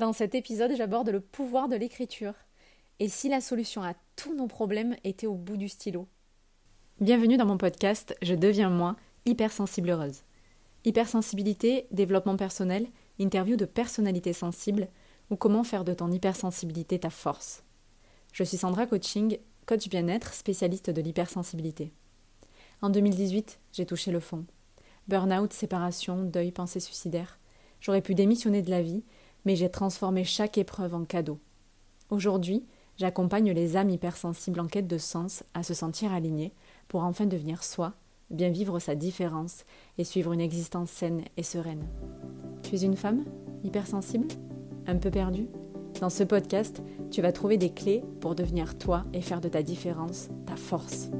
Dans cet épisode, j'aborde le pouvoir de l'écriture. Et si la solution à tous nos problèmes était au bout du stylo Bienvenue dans mon podcast Je deviens moi, hypersensible heureuse. Hypersensibilité, développement personnel, interview de personnalités sensibles ou comment faire de ton hypersensibilité ta force. Je suis Sandra Coaching, coach bien-être, spécialiste de l'hypersensibilité. En 2018, j'ai touché le fond. Burnout, séparation, deuil, pensée suicidaire. J'aurais pu démissionner de la vie mais j'ai transformé chaque épreuve en cadeau. Aujourd'hui, j'accompagne les âmes hypersensibles en quête de sens à se sentir alignées pour enfin devenir soi, bien vivre sa différence et suivre une existence saine et sereine. Tu es une femme hypersensible? Un peu perdue? Dans ce podcast, tu vas trouver des clés pour devenir toi et faire de ta différence ta force.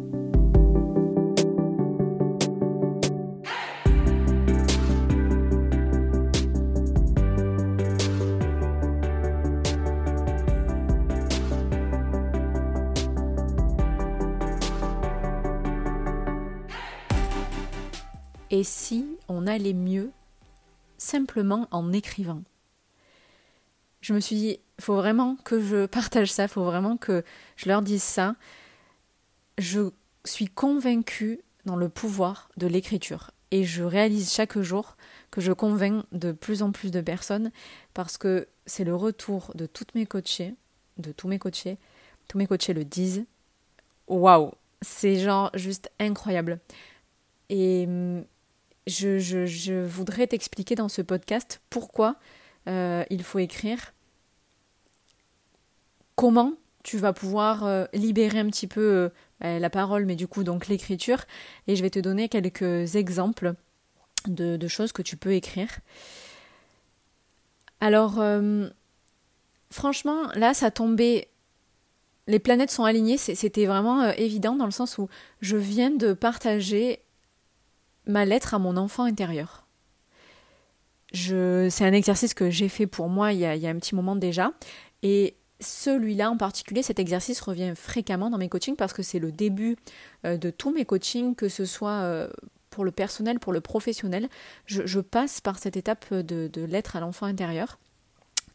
Et si on allait mieux simplement en écrivant? Je me suis dit, faut vraiment que je partage ça, faut vraiment que je leur dise ça. Je suis convaincue dans le pouvoir de l'écriture et je réalise chaque jour que je convainc de plus en plus de personnes parce que c'est le retour de toutes mes coachées, de tous mes coachés, tous mes coachés le disent. Waouh, c'est genre juste incroyable. Et je, voudrais t'expliquer dans ce podcast pourquoi euh, il faut écrire, comment tu vas pouvoir euh, libérer un petit peu euh, bah, la parole, mais du coup donc l'écriture, et je vais te donner quelques exemples de, choses que tu peux écrire. Alors, franchement, là, ça tombait les planètes sont alignées, c'était vraiment évident dans le sens où je viens de partager ma lettre à mon enfant intérieur. c'est un exercice que j'ai fait pour moi il y, a, un petit moment déjà. Et celui-là en particulier, cet exercice revient fréquemment dans mes coachings parce que c'est le début euh, de tous mes coachings, que ce soit euh, pour le personnel, pour le professionnel. Je, passe par cette étape de, de lettre à l'enfant intérieur.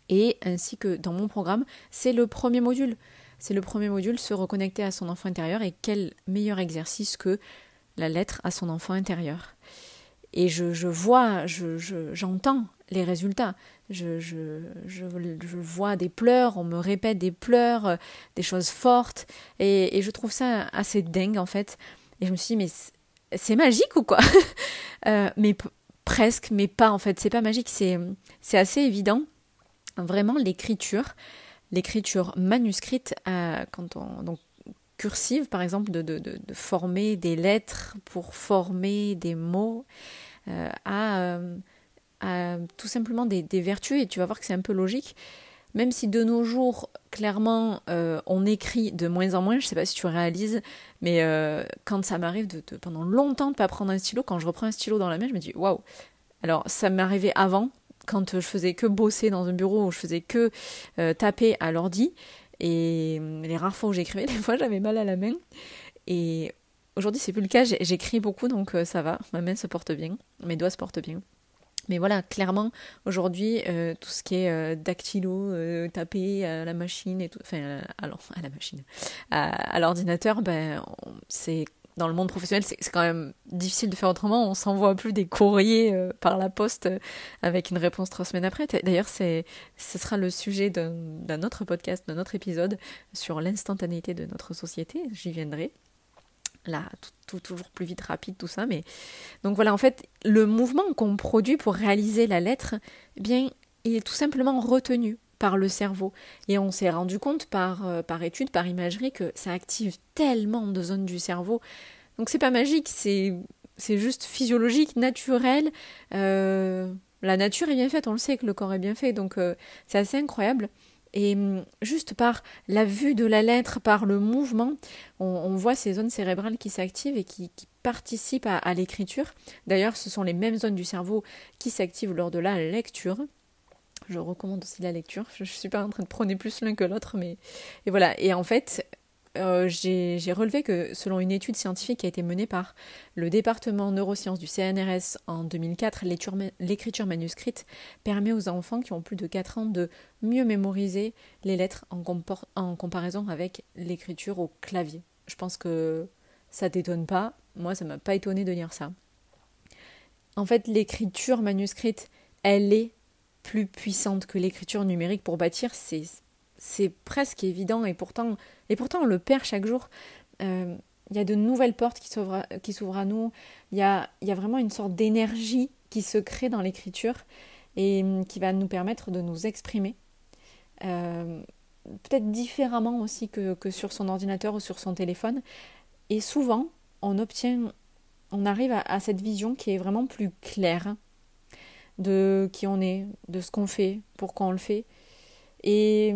Et ainsi que dans mon programme, c'est le premier module. C'est le premier module, se reconnecter à son enfant intérieur. Et quel meilleur exercice que la lettre à son enfant intérieur. Et je, vois, j'entends je, les résultats. Je, vois des pleurs, on me répète des pleurs, des choses fortes. Et, je trouve ça assez dingue en fait. Et je me suis dit, mais c'est magique ou quoi? Euh, Mais presque, mais pas en fait. C'est pas magique, c'est assez évident. Vraiment, l'écriture, l'écriture manuscrite, euh, quand on, cursive, par exemple, de, de, de, former des lettres pour former des mots, euh, euh, à, tout simplement des, des, vertus, et tu vas voir que c'est un peu logique. Même si de nos jours, clairement, euh, on écrit de moins en moins, je ne sais pas si tu réalises, mais quand ça m'arrive de, pendant longtemps de ne pas prendre un stylo, quand je reprends un stylo dans la main, je me dis waouh. Alors ça m'arrivait avant, quand je faisais que bosser dans un bureau, où je faisais que taper à l'ordi, et hum, les rares fois où j'écrivais, des fois j'avais mal à la main. Et aujourd'hui c'est plus le cas, j'écris beaucoup donc euh, ça va, ma main se porte bien, mes doigts se portent bien. Mais voilà, clairement, aujourd'hui, euh, tout ce qui est euh, dactylo, tapé à la machine et tout, enfin, à la machine, à, l'ordinateur, ben, c'est dans le monde professionnel, c'est quand même difficile de faire autrement. On s'envoie plus des courriers euh, par la poste euh, avec une réponse trois semaines après. D'ailleurs, ce sera le sujet d'un autre podcast, d'un autre épisode sur l'instantanéité de notre société. J'y viendrai. Là, tout, toujours plus vite, rapide, tout ça. Mais donc voilà, en fait, le mouvement qu'on produit pour réaliser la lettre, eh bien, il est tout simplement retenu par le cerveau. Et on s'est rendu compte par, euh, par étude, par imagerie, que ça active tellement de zones du cerveau. Donc c'est pas magique, c'est, c'est juste physiologique, naturel. Euh, la nature est bien faite, on le sait que le corps est bien fait, donc euh, c'est assez incroyable. Et hum, juste par la vue de la lettre, par le mouvement, on, voit ces zones cérébrales qui s'activent et qui, participent à l'écriture. D'ailleurs, ce sont les mêmes zones du cerveau qui s'activent lors de la lecture. Je recommande aussi la lecture. Je ne suis pas en train de prôner plus l'un que l'autre, mais et voilà. Et en fait, euh, j'ai relevé que selon une étude scientifique qui a été menée par le département neurosciences du CNRS en 2004, l'écriture manuscrite permet aux enfants qui ont plus de 4 ans de mieux mémoriser les lettres en, comparaison avec l'écriture au clavier. Je pense que ça t'étonne pas. Moi, ça m'a pas étonné de lire ça. En fait, l'écriture manuscrite, elle est plus puissante que l'écriture numérique pour bâtir. C'est, presque évident et pourtant, et pourtant on le perd chaque jour. Euh, il y a de nouvelles portes qui s'ouvrent, à nous. Il y a, y a vraiment une sorte d'énergie qui se crée dans l'écriture et hum, qui va nous permettre de nous exprimer. Euh, peut-être différemment aussi que, que, sur son ordinateur ou sur son téléphone. Et souvent, on obtient, on arrive à, cette vision qui est vraiment plus claire de qui on est, de ce qu'on fait, pourquoi on le fait. Et,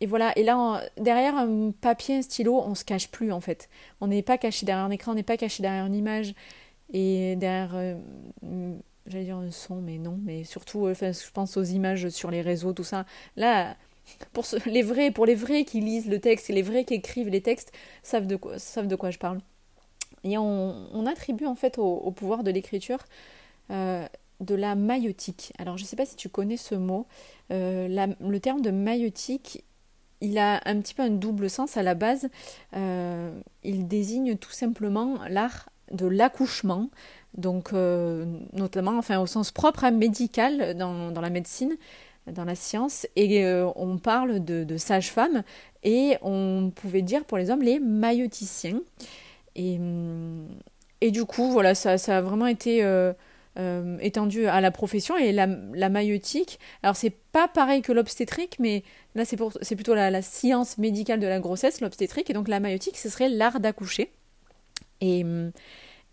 et voilà, et là, derrière un papier, un stylo, on se cache plus en fait. On n'est pas caché derrière un écran, on n'est pas caché derrière une image et derrière, euh, j'allais dire un son, mais non, mais surtout, euh, je pense aux images sur les réseaux, tout ça. Là, pour les vrais, pour les vrais qui lisent le texte et les vrais qui écrivent les textes, savent de quoi, savent de quoi je parle. Et on, attribue en fait au, pouvoir de l'écriture euh, de la maïotique. Alors je ne sais pas si tu connais ce mot. Euh, le terme de maïotique, il a un petit peu un double sens à la base. Euh, il désigne tout simplement l'art de l'accouchement, donc notamment enfin au sens propre, hein, médical dans, la médecine dans la science et euh, on parle de, sages-femmes et on pouvait dire pour les hommes les mailloticiens. Et, hum, et du coup, voilà, ça a vraiment été euh, euh, étendu à la profession et la, la maïotique. Alors, c'est pas pareil que l'obstétrique, mais là, c'est, plutôt la, science médicale de la grossesse, l'obstétrique. Et donc, la maïotique, ce serait l'art d'accoucher. Et.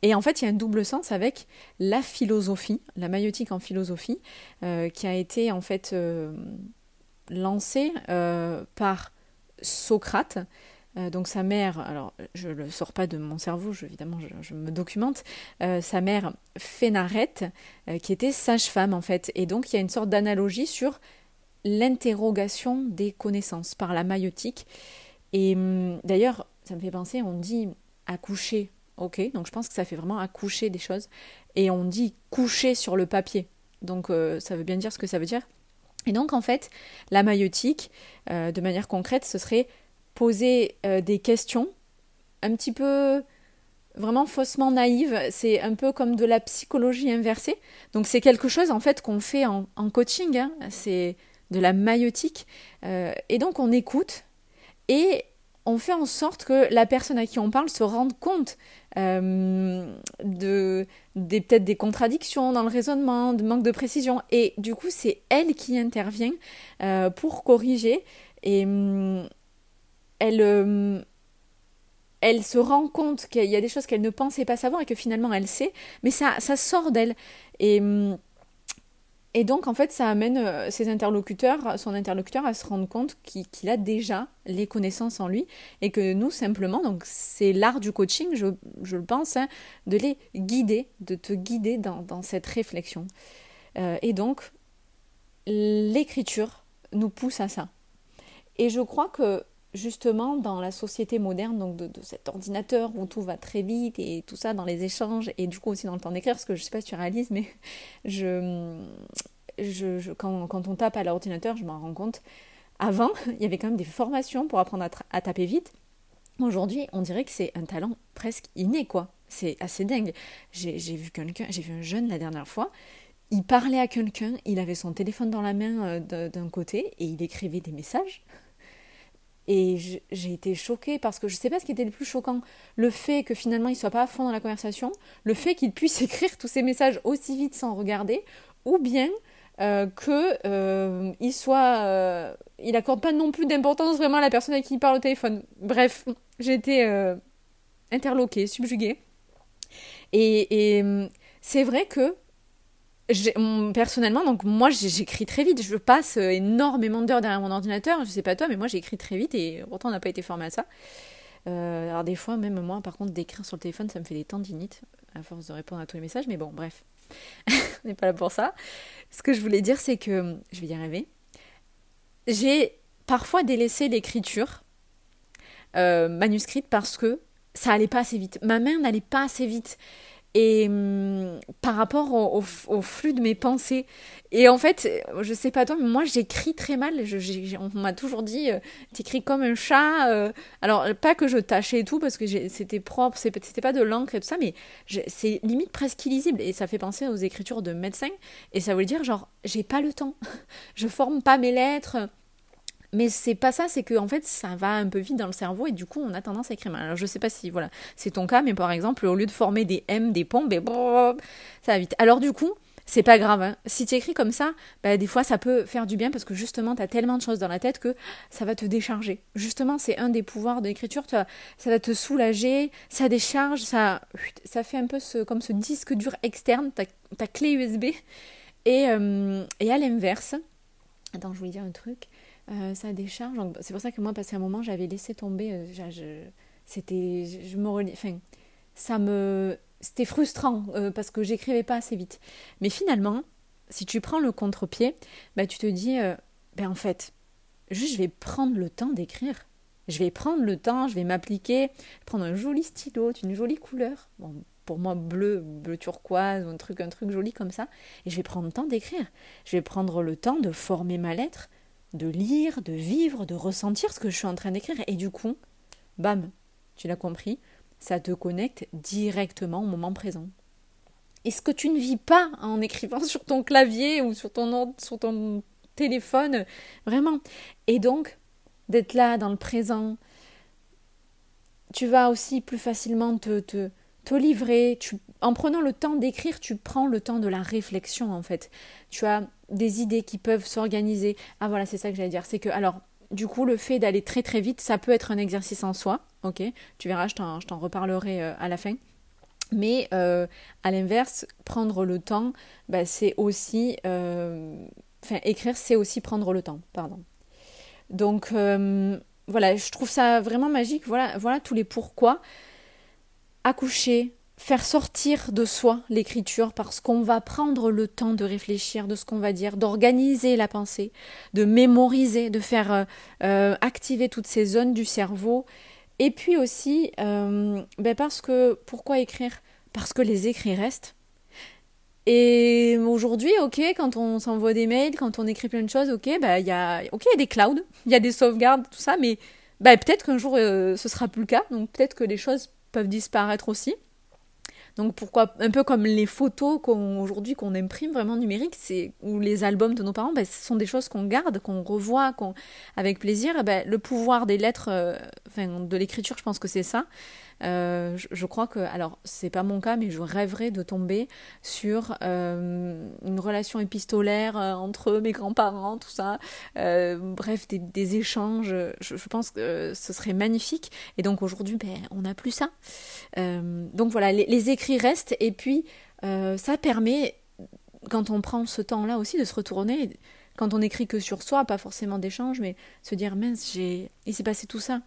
Et en fait, il y a un double sens avec la philosophie, la maïotique en philosophie, euh, qui a été en fait euh, lancée par Socrate. Donc sa mère, alors je ne le sors pas de mon cerveau, évidemment je, me documente, sa mère Phénarète, qui était sage-femme en fait. Et donc il y a une sorte d'analogie sur l'interrogation des connaissances par la maïotique. Et hum, d'ailleurs, ça me fait penser, on dit accoucher Ok, donc je pense que ça fait vraiment accoucher des choses. Et on dit coucher sur le papier. Donc euh, ça veut bien dire ce que ça veut dire. Et donc en fait, la maïotique, euh, de manière concrète, ce serait poser euh, des questions un petit peu vraiment faussement naïves. C'est un peu comme de la psychologie inversée. Donc c'est quelque chose en fait qu'on fait en, coaching. Hein. C'est de la maïotique. et donc on écoute et on fait en sorte que la personne à qui on parle se rende compte euh, de peut-être des contradictions dans le raisonnement, de manque de précision, et du coup c'est elle qui intervient euh, pour corriger et hum, elle hum, elle se rend compte qu'il y a des choses qu'elle ne pensait pas savoir et que finalement elle sait, mais ça, ça sort d'elle. Et et donc, en fait, ça amène euh, ses interlocuteurs, son interlocuteur à se rendre compte qu'il a déjà les connaissances en lui et que nous, simplement, donc c'est l'art du coaching, je, le pense, hein, de les guider, de te guider dans, cette réflexion. Euh, et donc, l'écriture nous pousse à ça. Et je crois que justement dans la société moderne, donc de, cet ordinateur où tout va très vite et tout ça dans les échanges et du coup aussi dans le temps d'écrire, parce que je sais pas si tu réalises, mais je, je, quand, quand, on tape à l'ordinateur, je m'en rends compte. Avant, il y avait quand même des formations pour apprendre à, taper vite. Aujourd'hui, on dirait que c'est un talent presque inné, quoi. C'est assez dingue. J'ai vu quelqu'un, j'ai vu un jeune la dernière fois, il parlait à quelqu'un, il avait son téléphone dans la main euh, d'un côté et il écrivait des messages. Et j'ai été choquée parce que je ne sais pas ce qui était le plus choquant. Le fait que finalement il soit pas à fond dans la conversation, le fait qu'il puisse écrire tous ces messages aussi vite sans regarder, ou bien euh, que euh, soit, euh, il accorde pas non plus d'importance vraiment à la personne avec qui il parle au téléphone. Bref, j'ai été euh, interloquée, subjuguée. Et c'est vrai que personnellement, donc moi j'écris très vite, je passe énormément d'heures derrière mon ordinateur, je sais pas toi, mais moi j'écris très vite et pourtant on n'a pas été formé à ça. Euh, alors des fois, même moi, par contre, d'écrire sur le téléphone, ça me fait des tendinites à force de répondre à tous les messages, mais bon, bref, on n'est pas là pour ça. Ce que je voulais dire, c'est que, je vais y arriver, j'ai parfois délaissé l'écriture manuscrite parce que ça allait pas assez vite. Ma main n'allait pas assez vite et hum, par rapport au, flux de mes pensées. Et en fait, je sais pas toi, mais moi j'écris très mal. On m'a toujours dit, euh, t'écris comme un chat. Euh. alors, pas que je tâchais et tout, parce que c'était propre, c'était pas de l'encre et tout ça, mais c'est limite presque illisible. Et ça fait penser aux écritures de médecins. Et ça veut dire, genre, j'ai pas le temps. je forme pas mes lettres. Mais c'est pas ça, c'est que en fait ça va un peu vite dans le cerveau et du coup on a tendance à écrire mal. Alors je sais pas si voilà c'est ton cas, mais par exemple au lieu de former des M, des pompes, ben, ça va vite. Alors du coup c'est pas grave. Hein. Si tu écris comme ça, bah, des fois ça peut faire du bien parce que justement tu as tellement de choses dans la tête que ça va te décharger. Justement, c'est un des pouvoirs de l'écriture, ça va te soulager, ça décharge, ça, ça fait un peu ce, comme ce disque dur externe, ta, ta clé USB. Et, euh, et à l'inverse, attends, je voulais dire un truc. Euh, ça décharge. C'est pour ça que moi, passé un moment, j'avais laissé tomber. Euh, c'était, je, me enfin, ça me, c'était frustrant euh, parce que j'écrivais pas assez vite. Mais finalement, si tu prends le contre-pied, bah, tu te dis, ben en fait, juste je vais prendre le temps d'écrire. Je vais prendre le temps, je vais m'appliquer, prendre un joli stylo, une jolie couleur. Bon, pour moi bleu, bleu turquoise, un truc, un truc joli comme ça. Et je vais prendre le temps d'écrire. Je vais prendre le temps de former ma lettre de lire, de vivre, de ressentir ce que je suis en train d'écrire. Et du coup, bam, tu l'as compris, ça te connecte directement au moment présent. Et ce que tu ne vis pas en écrivant sur ton clavier ou sur ton, téléphone, vraiment. Et donc, d'être là dans le présent, tu vas aussi plus facilement te, livrer. En prenant le temps d'écrire, tu prends le temps de la réflexion en fait. Tu as des idées qui peuvent s'organiser. Ah voilà, c'est ça que j'allais dire. C'est que, alors, du coup, le fait d'aller très très vite, ça peut être un exercice en soi. Ok, tu verras, je t'en reparlerai euh, à la fin. Mais euh, à l'inverse, prendre le temps, bah, c'est aussi. Euh, enfin, écrire, c'est aussi prendre le temps. Pardon. Donc, voilà, je trouve ça vraiment magique. Voilà, voilà tous les pourquoi. Accoucher, faire sortir de soi l'écriture parce qu'on va prendre le temps de réfléchir de ce qu'on va dire, d'organiser la pensée, de mémoriser, de faire euh, euh, activer toutes ces zones du cerveau. Et puis aussi, euh, ben parce que, pourquoi écrire? Parce que les écrits restent. Et aujourd'hui, ok, quand on s'envoie des mails, quand on écrit plein de choses, ok, ben, il y a, y a des clouds, il y a des sauvegardes, tout ça, mais ben, peut-être qu'un jour ce sera plus le cas, donc peut-être que les choses peuvent disparaître aussi. Donc pourquoi un peu comme les photos qu'on qu'on imprime vraiment numériques, c'est ou les albums de nos parents, ben, ce sont des choses qu'on garde, qu'on revoit, qu'on avec plaisir. Ben, le pouvoir des lettres, euh, enfin de l'écriture, je pense que c'est ça. Euh, je, crois que, alors c'est pas mon cas, mais je rêverais de tomber sur euh, une relation épistolaire euh, entre mes grands-parents, tout ça. bref, des, échanges. Je, pense que ce serait magnifique. Et donc aujourd'hui, ben, on n'a plus ça. donc voilà, les, écrits restent et puis ça permet, quand on prend ce temps-là aussi, de se retourner. Quand on écrit que sur soi, pas forcément d'échange, mais se dire mince, j'ai, il s'est passé tout ça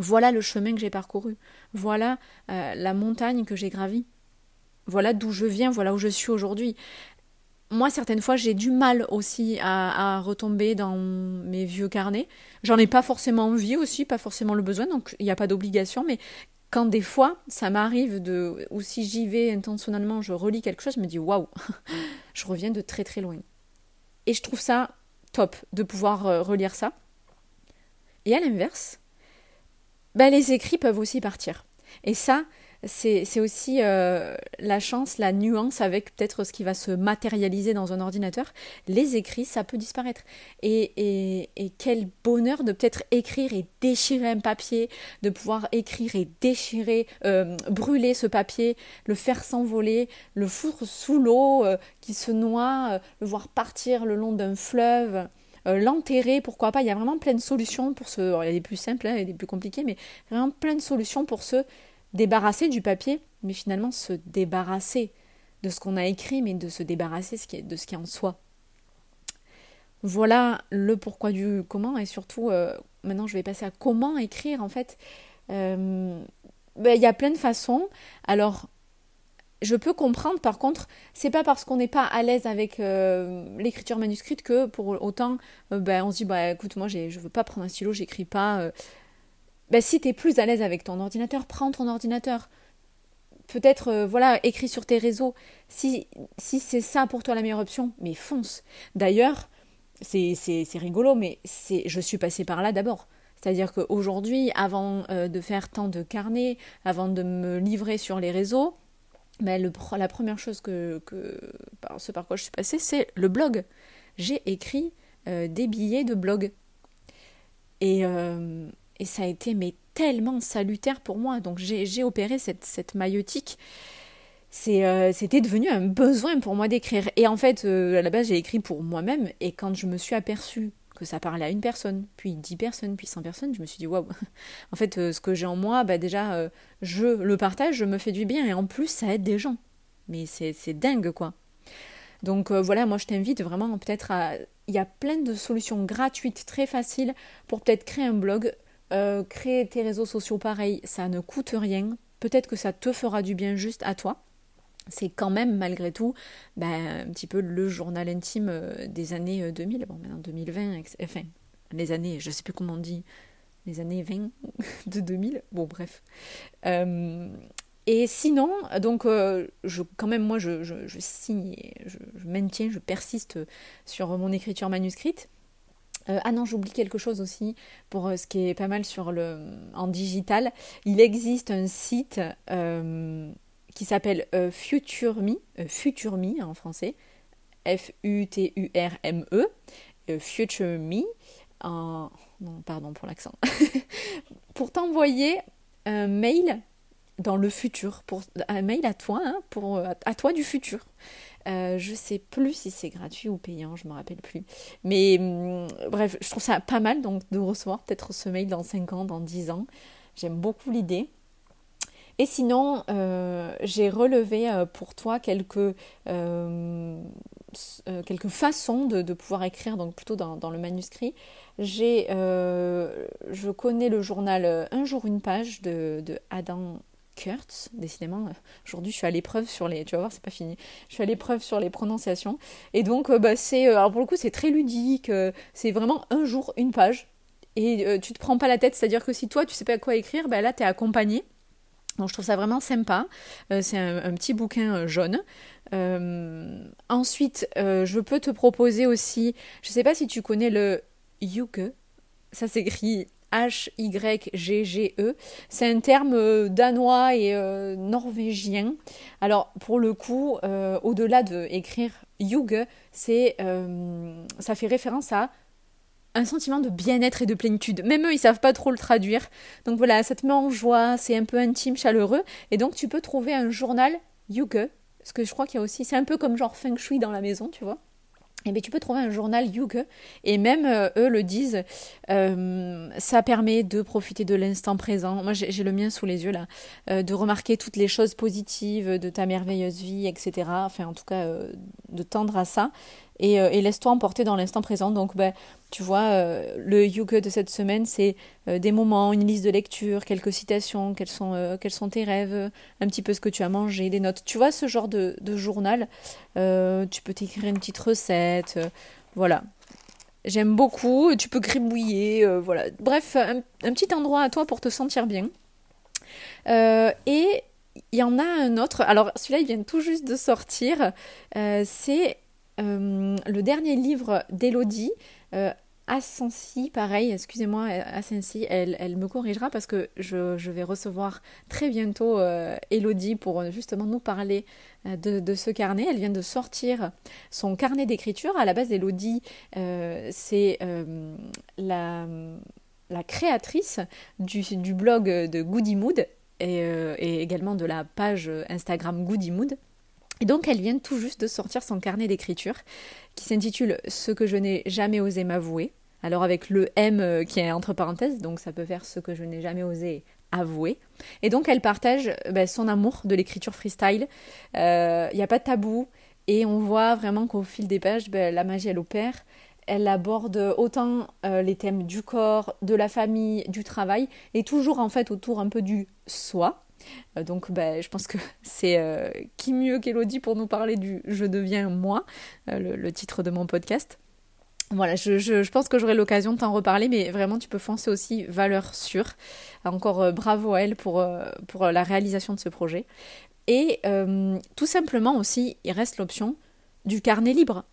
voilà le chemin que j'ai parcouru. Voilà euh, la montagne que j'ai gravie. Voilà d'où je viens, voilà où je suis aujourd'hui. Moi, certaines fois, j'ai du mal aussi à, retomber dans mes vieux carnets. J'en ai pas forcément envie aussi, pas forcément le besoin, donc il n'y a pas d'obligation, mais quand des fois, ça m'arrive de, ou si j'y vais intentionnellement, je relis quelque chose, je me dis waouh, je reviens de très très loin. Et je trouve ça top de pouvoir euh, relire ça. Et à l'inverse, bah, les écrits peuvent aussi partir. Et ça, c'est aussi euh, la chance, la nuance avec peut-être ce qui va se matérialiser dans un ordinateur. Les écrits, ça peut disparaître. Et, et, et quel bonheur de peut-être écrire et déchirer un papier, de pouvoir écrire et déchirer, euh, brûler ce papier, le faire s'envoler, le foutre sous l'eau euh, qui se noie, le voir partir le long d'un fleuve. Euh, l'enterrer, pourquoi pas. Il y a vraiment plein de solutions pour se. Il y a des plus simples hein, des plus compliqués, mais vraiment plein de solutions pour se débarrasser du papier, mais finalement se débarrasser de ce qu'on a écrit, mais de se débarrasser de ce qui est en soi. Voilà le pourquoi du comment, et surtout, euh, maintenant je vais passer à comment écrire en fait. Euh, ben, il y a plein de façons. Alors, je peux comprendre, par contre, c'est pas parce qu'on n'est pas à l'aise avec euh, l'écriture manuscrite que pour autant, euh, ben, on se dit, bah écoute, moi je veux pas prendre un stylo, j'écris pas. Euh. ben, si tu es plus à l'aise avec ton ordinateur, prends ton ordinateur. Peut-être, euh, voilà, écris sur tes réseaux. Si, si c'est ça pour toi la meilleure option, mais fonce. D'ailleurs, c'est rigolo, mais je suis passée par là d'abord. C'est-à-dire qu'aujourd'hui, avant de faire tant de carnets, avant de me livrer sur les réseaux, ben, le, la première chose que, ce par quoi je suis passée, c'est le blog. J'ai écrit euh, des billets de blog. Et, euh, et, ça a été mais tellement salutaire pour moi. Donc j'ai opéré cette, cette maillotique. C'était devenu un besoin pour moi d'écrire. Et en fait, à la base, j'ai écrit pour moi-même. Et quand je me suis aperçue que ça parlait à une personne, puis dix personnes, puis cent personnes, je me suis dit waouh. en fait, euh, ce que j'ai en moi, bah déjà, euh, je le partage, je me fais du bien et en plus, ça aide des gens. Mais c'est dingue quoi. Donc euh, voilà, moi je t'invite vraiment peut-être à. Il y a plein de solutions gratuites, très faciles pour peut-être créer un blog, créer tes réseaux sociaux pareil, ça ne coûte rien. Peut-être que ça te fera du bien juste à toi c'est quand même malgré tout ben, un petit peu le journal intime euh, des années 2000. Euh, bon, maintenant 2020, enfin, les années, je sais plus comment on dit, les années 20 de 2000. Bon, bref. Euh, et sinon, donc, je, quand même, moi, je, je, signe, je, maintiens, je persiste sur mon écriture manuscrite. ah non, j'oublie quelque chose aussi pour ce qui est pas mal sur le en digital. Il existe un site qui s'appelle euh, FutureMe, euh, en français, F-U-T-U-R-M-E, euh, FutureMe, en... non, pardon pour l'accent, pour t'envoyer un mail dans le futur, pour, un mail à toi, hein, pour, à toi du futur. Euh, je sais plus si c'est gratuit ou payant, je me rappelle plus. Mais hum, bref, je trouve ça pas mal donc de recevoir peut-être ce mail dans 5 ans, dans 10 ans. J'aime beaucoup l'idée. Et sinon, euh, j'ai relevé euh, pour toi quelques, euh, quelques façons de, pouvoir écrire, donc plutôt dans, le manuscrit. J'ai, je connais le journal Un jour une page de, Adam Kurtz, décidément, aujourd'hui je suis à l'épreuve sur les, tu vas voir, c'est pas fini, je suis à l'épreuve sur les prononciations. Et donc, bah, c'est, alors pour le coup, c'est très ludique, c'est vraiment un jour une page. Et tu te prends pas la tête, c'est-à-dire que si toi tu sais pas quoi écrire, bah, là tu es accompagné je trouve ça vraiment sympa. Euh, c'est un, petit bouquin euh, jaune. Euh, ensuite, je peux te proposer aussi, je ne sais pas si tu connais le Yuge. Ça s'écrit H-Y-G-G-E. C'est un terme danois et norvégien. Alors pour le coup, au-delà de écrire Yuge, ça fait référence à un sentiment de bien-être et de plénitude. Même eux, ils savent pas trop le traduire. Donc voilà, ça te met en joie, c'est un peu intime, chaleureux. Et donc tu peux trouver un journal Yuge, parce que je crois qu'il y a aussi, c'est un peu comme genre Feng Shui dans la maison, tu vois. Et eh bien, tu peux trouver un journal Yuge, et même euh, eux le disent, euh, ça permet de profiter de l'instant présent. Moi, j'ai le mien sous les yeux là, euh, de remarquer toutes les choses positives de ta merveilleuse vie, etc. Enfin, en tout cas, de tendre à ça. Euh, et, laisse-toi emporter dans l'instant présent. Donc, ben, tu vois, euh, le Yuge de cette semaine, c'est euh, des moments, une liste de lecture, quelques citations, quels sont, quels sont tes rêves, un petit peu ce que tu as mangé, des notes. Tu vois, ce genre de, journal, tu peux t'écrire une petite recette, voilà. J'aime beaucoup, tu peux gribouiller, voilà. Bref, un, petit endroit à toi pour te sentir bien. et il y en a un autre, alors celui-là il vient tout juste de sortir, c'est euh, le dernier livre d'Elodie, euh, Ascensi, pareil, excusez-moi, Ascensi, elle, elle, me corrigera parce que je, vais recevoir très bientôt euh, Elodie pour justement nous parler de, ce carnet. Elle vient de sortir son carnet d'écriture. À la base, Elodie, c'est la, créatrice du, du, blog de Goody Mood et, et, également de la page Instagram Goody Mood. Et donc elle vient tout juste de sortir son carnet d'écriture qui s'intitule Ce que je n'ai jamais osé m'avouer. Alors avec le M euh, qui est entre parenthèses, donc ça peut faire ce que je n'ai jamais osé avouer. Et donc elle partage ben, son amour de l'écriture freestyle. Il euh, n'y a pas de tabou et on voit vraiment qu'au fil des pages, ben, la magie elle opère. Elle aborde autant euh, les thèmes du corps, de la famille, du travail, et toujours en fait autour un peu du soi, euh, donc bah, je pense que c'est euh, qui mieux qu'Elodie pour nous parler du Je deviens moi, euh, le, titre de mon podcast. Voilà, je, pense que j'aurai l'occasion de t'en reparler, mais vraiment, tu peux foncer aussi valeur sûre. Encore euh, bravo à elle pour, euh, pour la réalisation de ce projet. Et euh, tout simplement aussi, il reste l'option du carnet libre,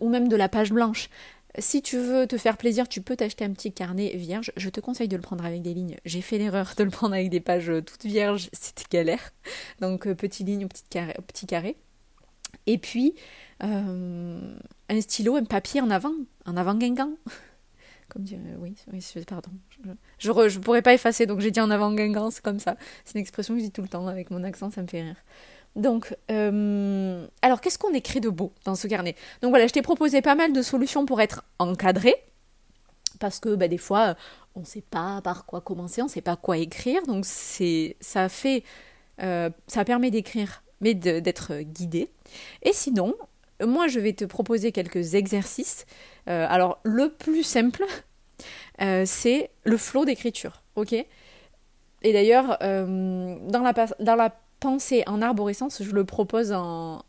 ou même de la page blanche. Si tu veux te faire plaisir, tu peux t'acheter un petit carnet vierge. Je te conseille de le prendre avec des lignes. J'ai fait l'erreur de le prendre avec des pages toutes vierges, c'était galère. Donc petit ligne, petit carré, petit carré. Et puis euh, un stylo, un papier en avant, en avant guingant. Comme dire, oui, oui, pardon. Je, je, pourrais pas effacer, donc j'ai dit en avant guingant, c'est comme ça. C'est une expression que je dis tout le temps avec mon accent, ça me fait rire. Donc, euh, alors qu'est-ce qu'on écrit de beau dans ce carnet? Donc voilà, je t'ai proposé pas mal de solutions pour être encadré, parce que bah, des fois, on ne sait pas par quoi commencer, on ne sait pas quoi écrire, donc c'est, ça fait, euh, ça permet d'écrire, mais d'être guidé. Et sinon, moi, je vais te proposer quelques exercices. Euh, alors, le plus simple, c'est le flot d'écriture, ok? Et d'ailleurs, dans, la, dans la en arborescence, je le propose en...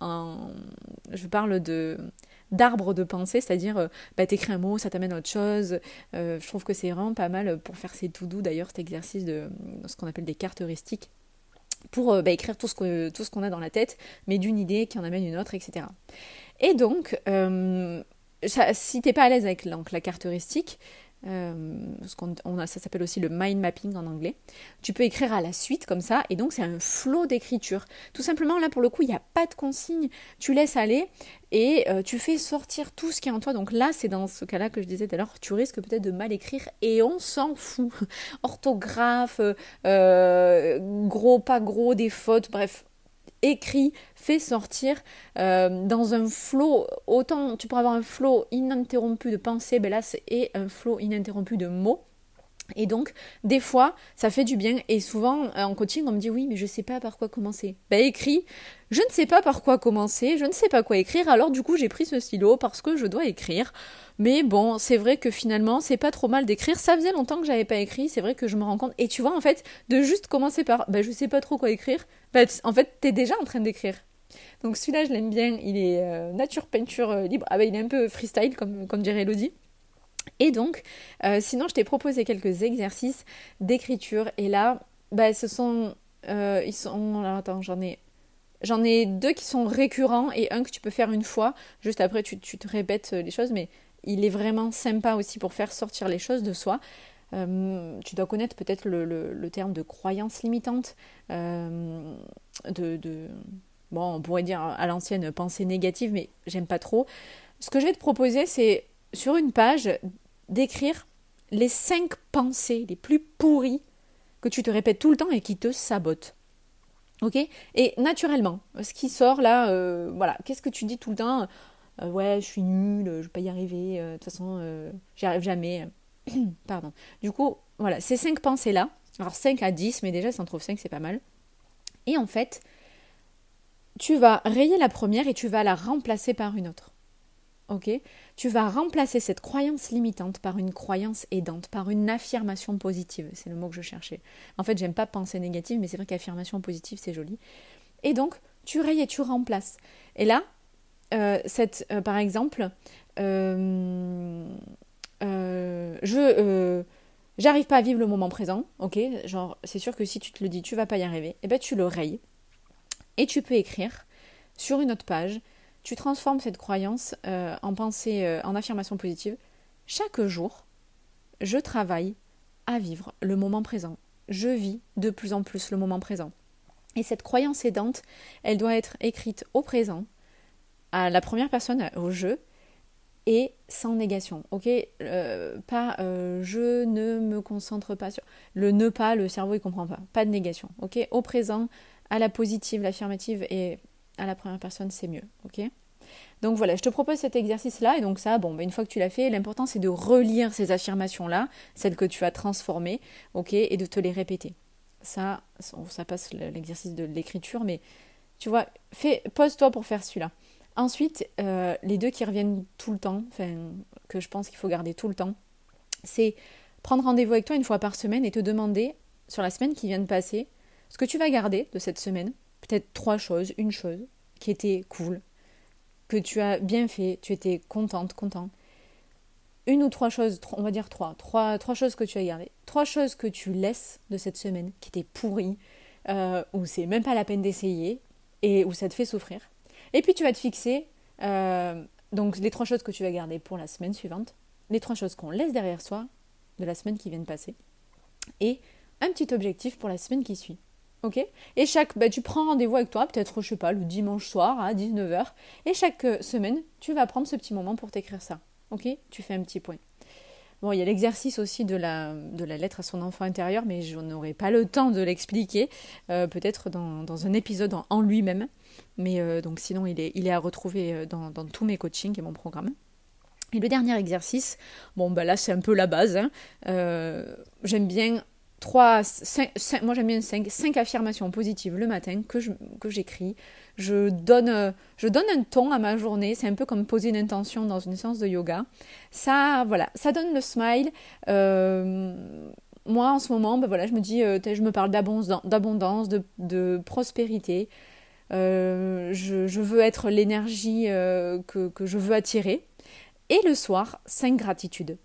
je parle de d'arbre de pensée, c'est-à-dire bah, t'écris un mot, ça t'amène à autre chose. je trouve que c'est vraiment pas mal pour faire ces tout doux d'ailleurs cet exercice de ce qu'on appelle des cartes heuristiques pour bah, écrire tout ce qu'on a dans la tête, mais d'une idée qui en amène une autre, etc. Et donc, euh, si t'es pas à l'aise avec la carte heuristique, euh, a, ça s'appelle aussi le mind mapping en anglais. Tu peux écrire à la suite comme ça, et donc c'est un flot d'écriture. Tout simplement, là pour le coup, il n'y a pas de consigne. Tu laisses aller et euh, tu fais sortir tout ce qui est en toi. Donc là, c'est dans ce cas-là que je disais tout tu risques peut-être de mal écrire et on s'en fout. Orthographe, euh, gros, pas gros, des fautes, bref, écrit, fait sortir euh, dans un flot. Autant tu pourrais avoir un flot ininterrompu de pensées, ben là c'est un flot ininterrompu de mots. Et donc, des fois, ça fait du bien. Et souvent, euh, en coaching, on me dit oui, mais je ne sais pas par quoi commencer. Ben, écrit, je ne sais pas par quoi commencer, je ne sais pas quoi écrire. Alors, du coup, j'ai pris ce stylo parce que je dois écrire. Mais bon, c'est vrai que finalement, c'est pas trop mal d'écrire. Ça faisait longtemps que j'avais pas écrit, c'est vrai que je me rends compte. Et tu vois, en fait, de juste commencer par ben, je sais pas trop quoi écrire, ben, en fait, t'es déjà en train d'écrire. Donc celui-là, je l'aime bien. Il est euh, nature peinture euh, libre. Ah ben, il est un peu freestyle, comme, comme dirait Elodie. Et donc, euh, sinon, je t'ai proposé quelques exercices d'écriture. Et là, bah, ce sont. ils sont. Alors, attends, j'en ai. J'en ai deux qui sont récurrents et un que tu peux faire une fois. Juste après, tu, tu te répètes les choses. Mais il est vraiment sympa aussi pour faire sortir les choses de soi. Euh, tu dois connaître peut-être le, terme de croyance limitante, euh, de, bon, on pourrait dire à l'ancienne pensée négative, mais j'aime pas trop. Ce que je vais te proposer, c'est sur une page d'écrire les cinq pensées les plus pourries que tu te répètes tout le temps et qui te sabotent. Ok? Et naturellement, ce qui sort là, euh, voilà, qu'est-ce que tu dis tout le temps? Euh, ouais, je suis nulle, je vais pas y arriver, euh, de toute façon, j'y arrive jamais. Pardon. Du coup, voilà, ces cinq pensées-là, alors 5 à 10, mais déjà, si on trouve 5, c'est pas mal. Et en fait, tu vas rayer la première et tu vas la remplacer par une autre. Tu vas remplacer cette croyance limitante par une croyance aidante, par une affirmation positive. C'est le mot que je cherchais. En fait, j'aime pas penser négative, mais c'est vrai qu'affirmation positive, c'est joli. Et donc, tu rayes et tu remplaces. Et là, euh, cette, euh, par exemple, euh, je j'arrive pas à vivre le moment présent, ok? Genre, c'est sûr que si tu te le dis, tu vas pas y arriver, et eh ben tu le rayes et tu peux écrire sur une autre page. Tu transformes cette croyance en pensée, en affirmation positive. Chaque jour, je travaille à vivre le moment présent. Je vis de plus en plus le moment présent. Et cette croyance aidante, elle doit être écrite au présent, à la première personne au jeu et sans négation. Ok, euh, pas euh, je ne me concentre pas sur le ne pas, le cerveau il comprend pas. Pas de négation. Ok, au présent, à la positive, l'affirmative et à la première personne c'est mieux. Ok? Donc voilà, je te propose cet exercice-là, et donc ça, bon, bah, une fois que tu l'as fait, l'important c'est de relire ces affirmations-là, celles que tu as transformées, ok, et de te les répéter. Ça, ça passe l'exercice de l'écriture, mais tu vois, fais, pose-toi pour faire celui-là. Ensuite, euh, les deux qui reviennent tout le temps, que je pense qu'il faut garder tout le temps, c'est prendre rendez-vous avec toi une fois par semaine et te demander, sur la semaine qui vient de passer, ce que tu vas garder de cette semaine. Peut-être trois choses, une chose qui était cool, que tu as bien fait, tu étais contente, content. une ou trois choses, on va dire trois, trois, choses que tu as gardées, trois choses que tu laisses de cette semaine qui étaient pourries, euh, où c'est même pas la peine d'essayer et où ça te fait souffrir. Et puis tu vas te fixer euh, donc les trois choses que tu vas garder pour la semaine suivante, les trois choses qu'on laisse derrière soi de la semaine qui vient de passer, et un petit objectif pour la semaine qui suit. Ok Et chaque, bah, tu prends rendez-vous avec toi, peut-être, je sais pas, le dimanche soir à 19h, et chaque euh, semaine, tu vas prendre ce petit moment pour t'écrire ça. Ok Tu fais un petit point. Bon, il y a l'exercice aussi de la, de la lettre à son enfant intérieur, mais je n'aurai pas le temps de l'expliquer, euh, peut-être dans, dans, un épisode en, lui-même. Mais euh, donc sinon, il est, il est à retrouver dans, dans tous mes coachings et mon programme. Et le dernier exercice, bon, bah là c'est un peu la base. Hein. J'aime bien 3, 5, moi j'aime bien 5, 5 affirmations positives le matin que, je, que j'écris. Je donne, je donne un ton à ma journée, c'est un peu comme poser une intention dans une séance de yoga. Ça, voilà, ça donne le smile. Euh, moi en ce moment, ben voilà, je me dis, euh, je me parle d'abondance, de, de prospérité. Euh, je, je, veux être l'énergie que, que je veux attirer. Et le soir, 5 gratitudes.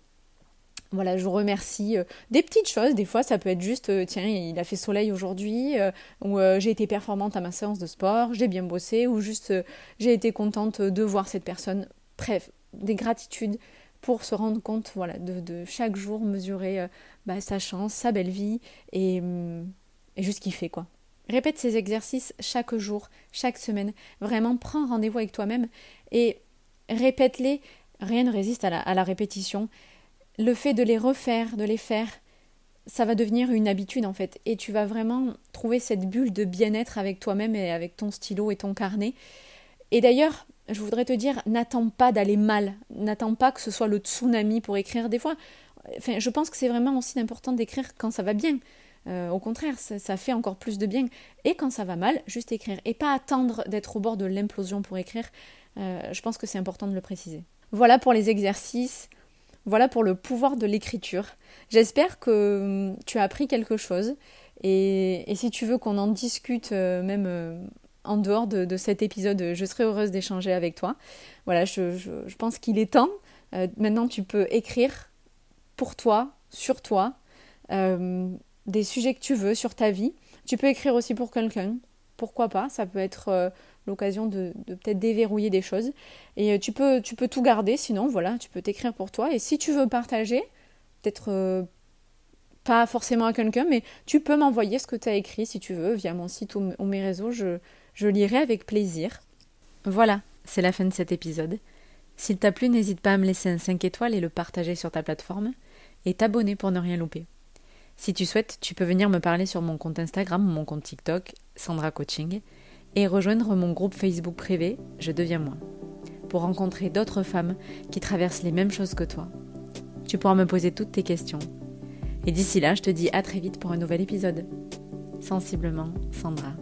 Voilà, je vous remercie. Euh, des petites choses, des fois ça peut être juste, euh, tiens, il a fait soleil aujourd'hui, euh, ou j'ai été performante à ma séance de sport, j'ai bien bossé, ou juste j'ai été contente de voir cette personne. Bref, des gratitudes pour se rendre compte voilà, de, chaque jour mesurer bah, sa chance, sa belle vie, et, mm, et juste kiffer quoi. Répète ces exercices chaque jour, chaque semaine. Vraiment, prends rendez-vous avec toi-même et répète-les. Rien ne résiste à la répétition le fait de les refaire, de les faire, ça va devenir une habitude en fait. Et tu vas vraiment trouver cette bulle de bien-être avec toi-même et avec ton stylo et ton carnet. Et d'ailleurs, je voudrais te dire, n'attends pas d'aller mal. N'attends pas que ce soit le tsunami pour écrire. Des fois, je pense que c'est vraiment aussi important d'écrire quand ça va bien. Euh, au contraire, ça, fait encore plus de bien. Et quand ça va mal, juste écrire. Et pas attendre d'être au bord de l'implosion pour écrire. Euh, je pense que c'est important de le préciser. Voilà pour les exercices. Voilà pour le pouvoir de l'écriture. J'espère que hum, tu as appris quelque chose. Et, si tu veux qu'on en discute euh, même euh, en dehors de, cet épisode, je serai heureuse d'échanger avec toi. Voilà, je, pense qu'il est temps. Euh, maintenant, tu peux écrire pour toi, sur toi, des sujets que tu veux, sur ta vie. Tu peux écrire aussi pour quelqu'un. Pourquoi pas? Ça peut être l'occasion de, peut-être déverrouiller des choses. Et euh, tu peux, tu peux tout garder, sinon, voilà, tu peux t'écrire pour toi. Et si tu veux partager, peut-être euh, pas forcément à quelqu'un, mais tu peux m'envoyer ce que tu as écrit, si tu veux, via mon site ou, mes réseaux. Je, je lirai avec plaisir. Voilà, c'est la fin de cet épisode. S'il t'a plu, n'hésite pas à me laisser un 5 étoiles et le partager sur ta plateforme, et t'abonner pour ne rien louper. Si tu souhaites, tu peux venir me parler sur mon compte Instagram ou mon compte TikTok, Sandra Coaching, et rejoindre mon groupe Facebook privé Je deviens moi, pour rencontrer d'autres femmes qui traversent les mêmes choses que toi. Tu pourras me poser toutes tes questions. Et d'ici là, je te dis à très vite pour un nouvel épisode. Sensiblement, Sandra.